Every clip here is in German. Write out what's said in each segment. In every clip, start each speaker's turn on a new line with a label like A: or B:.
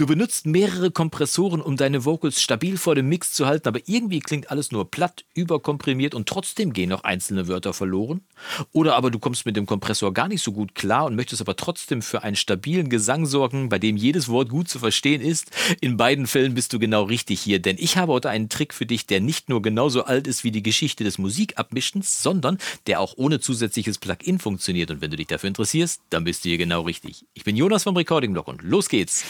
A: Du benutzt mehrere Kompressoren, um deine Vocals stabil vor dem Mix zu halten, aber irgendwie klingt alles nur platt, überkomprimiert und trotzdem gehen noch einzelne Wörter verloren. Oder aber du kommst mit dem Kompressor gar nicht so gut klar und möchtest aber trotzdem für einen stabilen Gesang sorgen, bei dem jedes Wort gut zu verstehen ist. In beiden Fällen bist du genau richtig hier, denn ich habe heute einen Trick für dich, der nicht nur genauso alt ist wie die Geschichte des Musikabmischens, sondern der auch ohne zusätzliches Plugin funktioniert. Und wenn du dich dafür interessierst, dann bist du hier genau richtig. Ich bin Jonas vom Recording Blog und los geht's.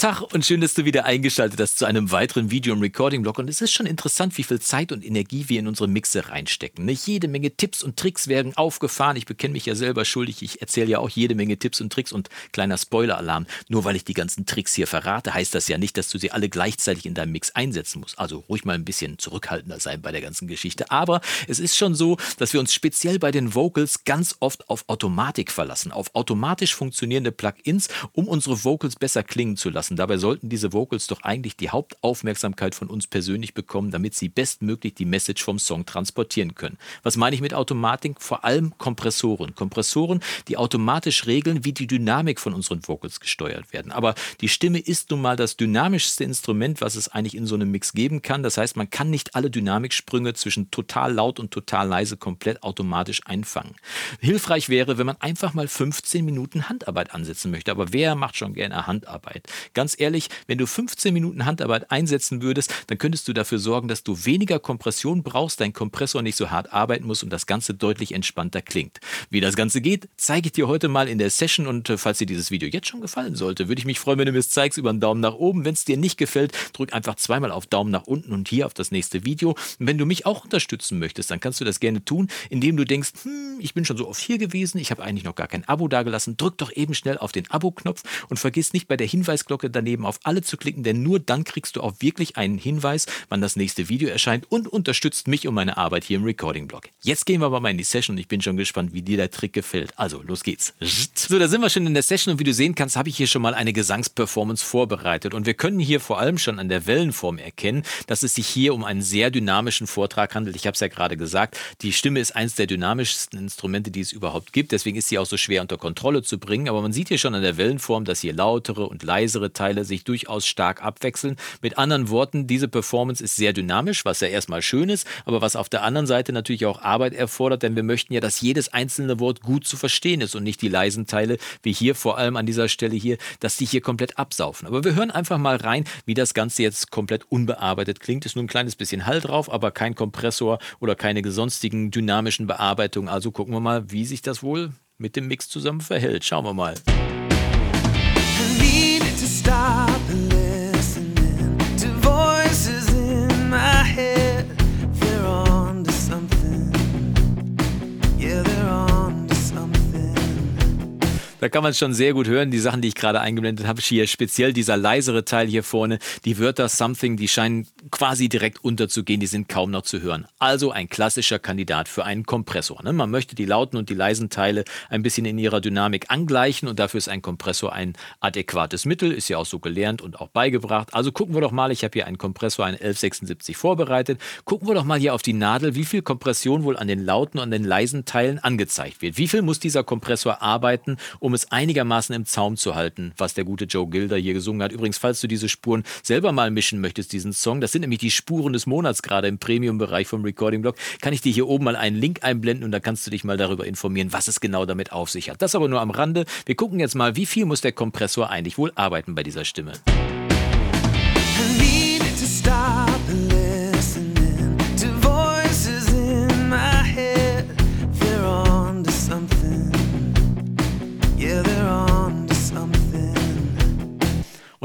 A: Tag und schön, dass du wieder eingeschaltet hast zu einem weiteren Video im Recording-Blog. Und es ist schon interessant, wie viel Zeit und Energie wir in unsere Mixe reinstecken. Nicht jede Menge Tipps und Tricks werden aufgefahren. Ich bekenne mich ja selber schuldig. Ich erzähle ja auch jede Menge Tipps und Tricks und kleiner Spoiler-Alarm. Nur weil ich die ganzen Tricks hier verrate, heißt das ja nicht, dass du sie alle gleichzeitig in deinem Mix einsetzen musst. Also ruhig mal ein bisschen zurückhaltender sein bei der ganzen Geschichte. Aber es ist schon so, dass wir uns speziell bei den Vocals ganz oft auf Automatik verlassen, auf automatisch funktionierende Plugins, um unsere Vocals besser klingen zu lassen lassen. Dabei sollten diese Vocals doch eigentlich die Hauptaufmerksamkeit von uns persönlich bekommen, damit sie bestmöglich die Message vom Song transportieren können. Was meine ich mit Automatik? Vor allem Kompressoren. Kompressoren, die automatisch regeln, wie die Dynamik von unseren Vocals gesteuert werden. Aber die Stimme ist nun mal das dynamischste Instrument, was es eigentlich in so einem Mix geben kann. Das heißt, man kann nicht alle Dynamiksprünge zwischen total laut und total leise komplett automatisch einfangen. Hilfreich wäre, wenn man einfach mal 15 Minuten Handarbeit ansetzen möchte. Aber wer macht schon gerne Handarbeit? Ganz ehrlich, wenn du 15 Minuten Handarbeit einsetzen würdest, dann könntest du dafür sorgen, dass du weniger Kompression brauchst, dein Kompressor nicht so hart arbeiten muss und das Ganze deutlich entspannter klingt. Wie das Ganze geht, zeige ich dir heute mal in der Session und äh, falls dir dieses Video jetzt schon gefallen sollte, würde ich mich freuen, wenn du mir es zeigst über einen Daumen nach oben. Wenn es dir nicht gefällt, drück einfach zweimal auf Daumen nach unten und hier auf das nächste Video. Und wenn du mich auch unterstützen möchtest, dann kannst du das gerne tun, indem du denkst, hm, ich bin schon so oft hier gewesen, ich habe eigentlich noch gar kein Abo dagelassen. Drück doch eben schnell auf den Abo-Knopf und vergiss nicht bei der Hinweisglocke daneben auf alle zu klicken, denn nur dann kriegst du auch wirklich einen Hinweis, wann das nächste Video erscheint und unterstützt mich und meine Arbeit hier im Recording-Blog. Jetzt gehen wir aber mal in die Session und ich bin schon gespannt, wie dir der Trick gefällt. Also, los geht's. So, da sind wir schon in der Session und wie du sehen kannst, habe ich hier schon mal eine Gesangsperformance vorbereitet und wir können hier vor allem schon an der Wellenform erkennen, dass es sich hier um einen sehr dynamischen Vortrag handelt. Ich habe es ja gerade gesagt, die Stimme ist eines der dynamischsten Instrumente, die es überhaupt gibt, deswegen ist sie auch so schwer unter Kontrolle zu bringen, aber man sieht hier schon an der Wellenform, dass hier lautere und leisere Teile sich durchaus stark abwechseln. Mit anderen Worten, diese Performance ist sehr dynamisch, was ja erstmal schön ist, aber was auf der anderen Seite natürlich auch Arbeit erfordert, denn wir möchten ja, dass jedes einzelne Wort gut zu verstehen ist und nicht die leisen Teile, wie hier vor allem an dieser Stelle hier, dass die hier komplett absaufen. Aber wir hören einfach mal rein, wie das Ganze jetzt komplett unbearbeitet klingt. Ist nur ein kleines bisschen Hall drauf, aber kein Kompressor oder keine sonstigen dynamischen Bearbeitungen. Also gucken wir mal, wie sich das wohl mit dem Mix zusammen verhält. Schauen wir mal. Da kann man es schon sehr gut hören. Die Sachen, die ich gerade eingeblendet habe, hier speziell dieser leisere Teil hier vorne, die Wörter something, die scheinen quasi direkt unterzugehen, die sind kaum noch zu hören. Also ein klassischer Kandidat für einen Kompressor. Ne? Man möchte die lauten und die leisen Teile ein bisschen in ihrer Dynamik angleichen und dafür ist ein Kompressor ein adäquates Mittel, ist ja auch so gelernt und auch beigebracht. Also gucken wir doch mal, ich habe hier einen Kompressor, einen 1176 vorbereitet. Gucken wir doch mal hier auf die Nadel, wie viel Kompression wohl an den lauten und den leisen Teilen angezeigt wird. Wie viel muss dieser Kompressor arbeiten, um um es einigermaßen im Zaum zu halten, was der gute Joe Gilder hier gesungen hat. Übrigens, falls du diese Spuren selber mal mischen möchtest, diesen Song, das sind nämlich die Spuren des Monats gerade im Premium-Bereich vom Recording-Blog, kann ich dir hier oben mal einen Link einblenden und da kannst du dich mal darüber informieren, was es genau damit auf sich hat. Das aber nur am Rande. Wir gucken jetzt mal, wie viel muss der Kompressor eigentlich wohl arbeiten bei dieser Stimme.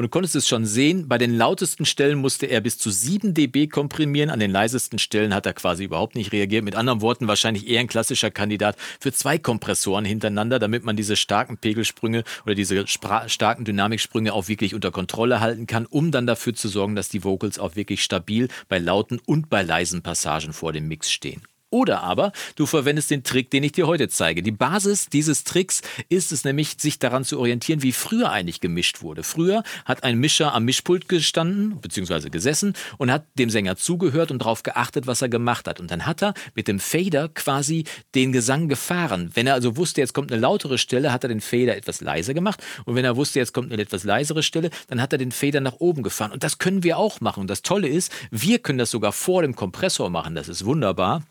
A: Du konntest es schon sehen, bei den lautesten Stellen musste er bis zu 7 dB komprimieren, an den leisesten Stellen hat er quasi überhaupt nicht reagiert. Mit anderen Worten wahrscheinlich eher ein klassischer Kandidat für zwei Kompressoren hintereinander, damit man diese starken Pegelsprünge oder diese starken Dynamiksprünge auch wirklich unter Kontrolle halten kann, um dann dafür zu sorgen, dass die Vocals auch wirklich stabil bei lauten und bei leisen Passagen vor dem Mix stehen. Oder aber du verwendest den Trick, den ich dir heute zeige. Die Basis dieses Tricks ist es nämlich, sich daran zu orientieren, wie früher eigentlich gemischt wurde. Früher hat ein Mischer am Mischpult gestanden bzw. gesessen und hat dem Sänger zugehört und darauf geachtet, was er gemacht hat. Und dann hat er mit dem Fader quasi den Gesang gefahren. Wenn er also wusste, jetzt kommt eine lautere Stelle, hat er den Fader etwas leiser gemacht. Und wenn er wusste, jetzt kommt eine etwas leisere Stelle, dann hat er den Fader nach oben gefahren. Und das können wir auch machen. Und das Tolle ist, wir können das sogar vor dem Kompressor machen. Das ist wunderbar.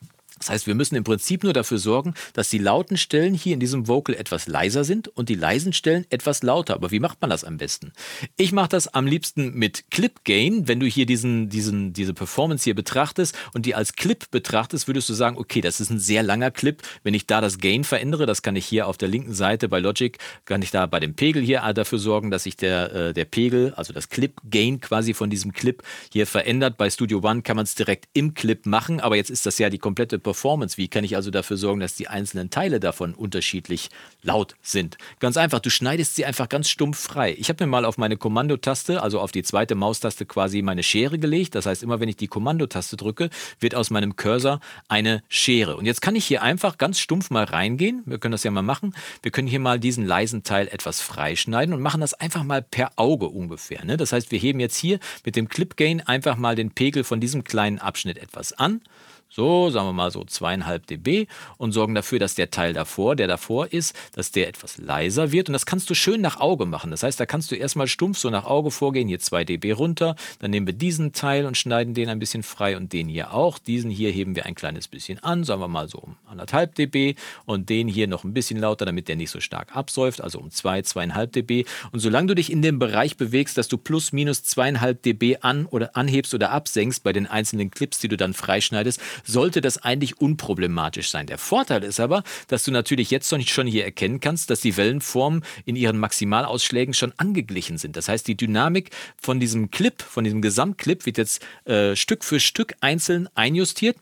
A: Das heißt, wir müssen im Prinzip nur dafür sorgen, dass die lauten Stellen hier in diesem Vocal etwas leiser sind und die leisen Stellen etwas lauter. Aber wie macht man das am besten? Ich mache das am liebsten mit Clip Gain. Wenn du hier diesen, diesen, diese Performance hier betrachtest und die als Clip betrachtest, würdest du sagen, okay, das ist ein sehr langer Clip. Wenn ich da das Gain verändere, das kann ich hier auf der linken Seite bei Logic, kann ich da bei dem Pegel hier dafür sorgen, dass sich der, äh, der Pegel, also das Clip Gain quasi von diesem Clip hier verändert. Bei Studio One kann man es direkt im Clip machen, aber jetzt ist das ja die komplette Performance. Wie kann ich also dafür sorgen, dass die einzelnen Teile davon unterschiedlich laut sind? Ganz einfach, du schneidest sie einfach ganz stumpf frei. Ich habe mir mal auf meine Kommandotaste, also auf die zweite Maustaste quasi meine Schere gelegt. Das heißt, immer wenn ich die Kommandotaste drücke, wird aus meinem Cursor eine Schere. Und jetzt kann ich hier einfach ganz stumpf mal reingehen. Wir können das ja mal machen. Wir können hier mal diesen leisen Teil etwas freischneiden und machen das einfach mal per Auge ungefähr. Ne? Das heißt, wir heben jetzt hier mit dem Clip Gain einfach mal den Pegel von diesem kleinen Abschnitt etwas an so, sagen wir mal so zweieinhalb dB und sorgen dafür, dass der Teil davor, der davor ist, dass der etwas leiser wird. Und das kannst du schön nach Auge machen. Das heißt, da kannst du erstmal stumpf so nach Auge vorgehen, hier zwei dB runter. Dann nehmen wir diesen Teil und schneiden den ein bisschen frei und den hier auch. Diesen hier heben wir ein kleines bisschen an, sagen wir mal so um anderthalb dB und den hier noch ein bisschen lauter, damit der nicht so stark absäuft, also um zwei, zweieinhalb dB. Und solange du dich in dem Bereich bewegst, dass du plus minus zweieinhalb dB an oder anhebst oder absenkst bei den einzelnen Clips, die du dann freischneidest, sollte das eigentlich unproblematisch sein. Der Vorteil ist aber, dass du natürlich jetzt schon hier erkennen kannst, dass die Wellenformen in ihren Maximalausschlägen schon angeglichen sind. Das heißt, die Dynamik von diesem Clip, von diesem Gesamtclip wird jetzt äh, Stück für Stück einzeln einjustiert.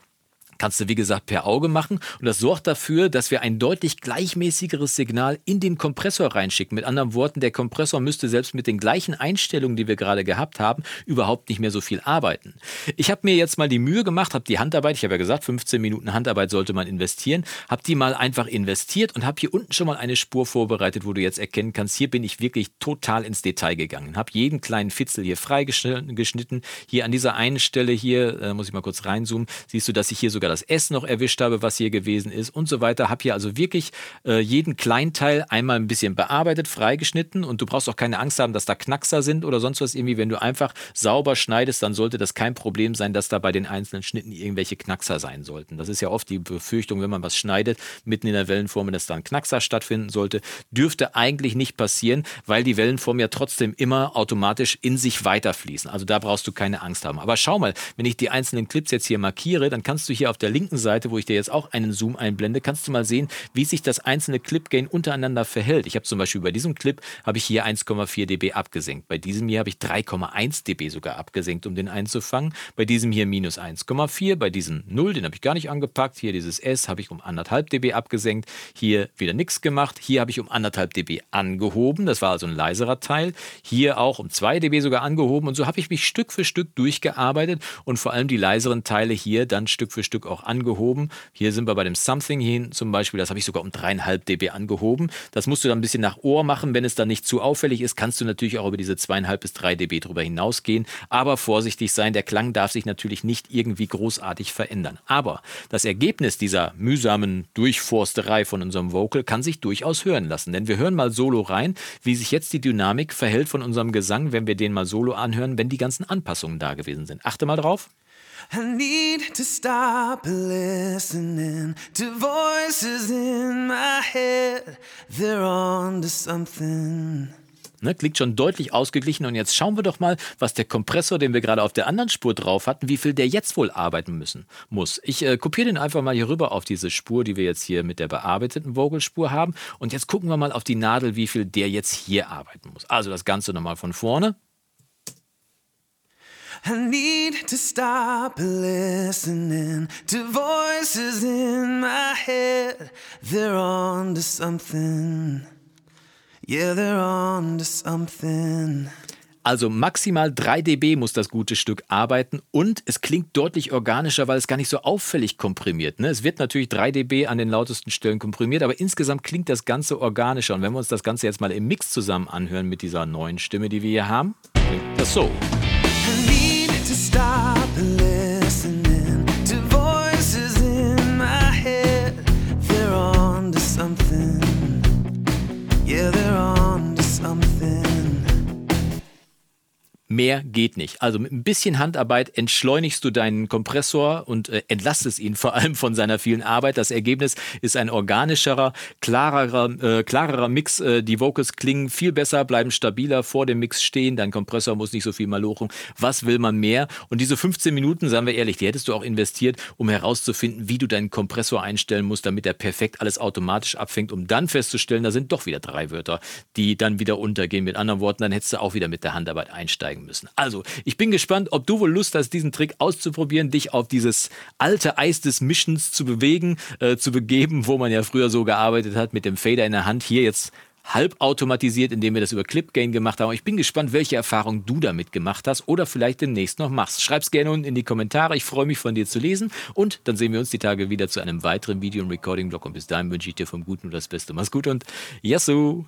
A: Kannst du, wie gesagt, per Auge machen. Und das sorgt dafür, dass wir ein deutlich gleichmäßigeres Signal in den Kompressor reinschicken. Mit anderen Worten, der Kompressor müsste selbst mit den gleichen Einstellungen, die wir gerade gehabt haben, überhaupt nicht mehr so viel arbeiten. Ich habe mir jetzt mal die Mühe gemacht, habe die Handarbeit, ich habe ja gesagt, 15 Minuten Handarbeit sollte man investieren, habe die mal einfach investiert und habe hier unten schon mal eine Spur vorbereitet, wo du jetzt erkennen kannst, hier bin ich wirklich total ins Detail gegangen. Habe jeden kleinen Fitzel hier freigeschnitten. Hier an dieser einen Stelle hier, äh, muss ich mal kurz reinzoomen, siehst du, dass ich hier sogar das S noch erwischt habe, was hier gewesen ist und so weiter. Habe hier also wirklich äh, jeden Kleinteil einmal ein bisschen bearbeitet, freigeschnitten und du brauchst auch keine Angst haben, dass da Knackser sind oder sonst was irgendwie. Wenn du einfach sauber schneidest, dann sollte das kein Problem sein, dass da bei den einzelnen Schnitten irgendwelche Knackser sein sollten. Das ist ja oft die Befürchtung, wenn man was schneidet, mitten in der Wellenform, dass da ein Knackser stattfinden sollte. Dürfte eigentlich nicht passieren, weil die Wellenformen ja trotzdem immer automatisch in sich weiterfließen. Also da brauchst du keine Angst haben. Aber schau mal, wenn ich die einzelnen Clips jetzt hier markiere, dann kannst du hier auf der linken Seite, wo ich dir jetzt auch einen Zoom einblende, kannst du mal sehen, wie sich das einzelne Clip-Gain untereinander verhält. Ich habe zum Beispiel bei diesem Clip habe ich hier 1,4 dB abgesenkt. Bei diesem hier habe ich 3,1 dB sogar abgesenkt, um den einzufangen. Bei diesem hier minus 1,4, bei diesem 0, den habe ich gar nicht angepackt. Hier dieses S habe ich um 1,5 dB abgesenkt. Hier wieder nichts gemacht. Hier habe ich um 1,5 dB angehoben. Das war also ein leiserer Teil. Hier auch um 2 dB sogar angehoben. Und so habe ich mich Stück für Stück durchgearbeitet und vor allem die leiseren Teile hier dann Stück für Stück auch angehoben. Hier sind wir bei dem Something hin zum Beispiel, das habe ich sogar um 3,5 dB angehoben. Das musst du dann ein bisschen nach Ohr machen. Wenn es dann nicht zu auffällig ist, kannst du natürlich auch über diese 2,5 bis 3 dB drüber hinausgehen. Aber vorsichtig sein, der Klang darf sich natürlich nicht irgendwie großartig verändern. Aber das Ergebnis dieser mühsamen Durchforsterei von unserem Vocal kann sich durchaus hören lassen. Denn wir hören mal solo rein, wie sich jetzt die Dynamik verhält von unserem Gesang, wenn wir den mal solo anhören, wenn die ganzen Anpassungen da gewesen sind. Achte mal drauf. I need to stop listening to voices in my head. They're on to something. Ne, klingt schon deutlich ausgeglichen. Und jetzt schauen wir doch mal, was der Kompressor, den wir gerade auf der anderen Spur drauf hatten, wie viel der jetzt wohl arbeiten müssen muss. Ich äh, kopiere den einfach mal hier rüber auf diese Spur, die wir jetzt hier mit der bearbeiteten Vogelspur haben. Und jetzt gucken wir mal auf die Nadel, wie viel der jetzt hier arbeiten muss. Also das Ganze nochmal von vorne. I need to stop listening to voices in my head. They're on to something. Yeah, they're on to something. Also maximal 3 dB muss das gute Stück arbeiten und es klingt deutlich organischer, weil es gar nicht so auffällig komprimiert. Ne? Es wird natürlich 3 dB an den lautesten Stellen komprimiert, aber insgesamt klingt das Ganze organischer. Und wenn wir uns das Ganze jetzt mal im Mix zusammen anhören mit dieser neuen Stimme, die wir hier haben, klingt das so. Yeah, Mehr geht nicht. Also mit ein bisschen Handarbeit entschleunigst du deinen Kompressor und äh, entlastest ihn vor allem von seiner vielen Arbeit. Das Ergebnis ist ein organischerer, klarerer, äh, klarerer Mix. Äh, die Vocals klingen viel besser, bleiben stabiler vor dem Mix stehen. Dein Kompressor muss nicht so viel malochen. Was will man mehr? Und diese 15 Minuten, sagen wir ehrlich, die hättest du auch investiert, um herauszufinden, wie du deinen Kompressor einstellen musst, damit er perfekt alles automatisch abfängt, um dann festzustellen, da sind doch wieder drei Wörter, die dann wieder untergehen. Mit anderen Worten, dann hättest du auch wieder mit der Handarbeit einsteigen müssen. Also, ich bin gespannt, ob du wohl Lust hast, diesen Trick auszuprobieren, dich auf dieses alte Eis des Mischens zu bewegen, äh, zu begeben, wo man ja früher so gearbeitet hat, mit dem Fader in der Hand. Hier jetzt halb automatisiert, indem wir das über Clipgain gemacht haben. Ich bin gespannt, welche Erfahrung du damit gemacht hast oder vielleicht demnächst noch machst. Schreib's gerne unten in die Kommentare. Ich freue mich von dir zu lesen und dann sehen wir uns die Tage wieder zu einem weiteren Video- und Recording-Blog und bis dahin wünsche ich dir vom Guten und das Beste. Mach's gut und Yassou!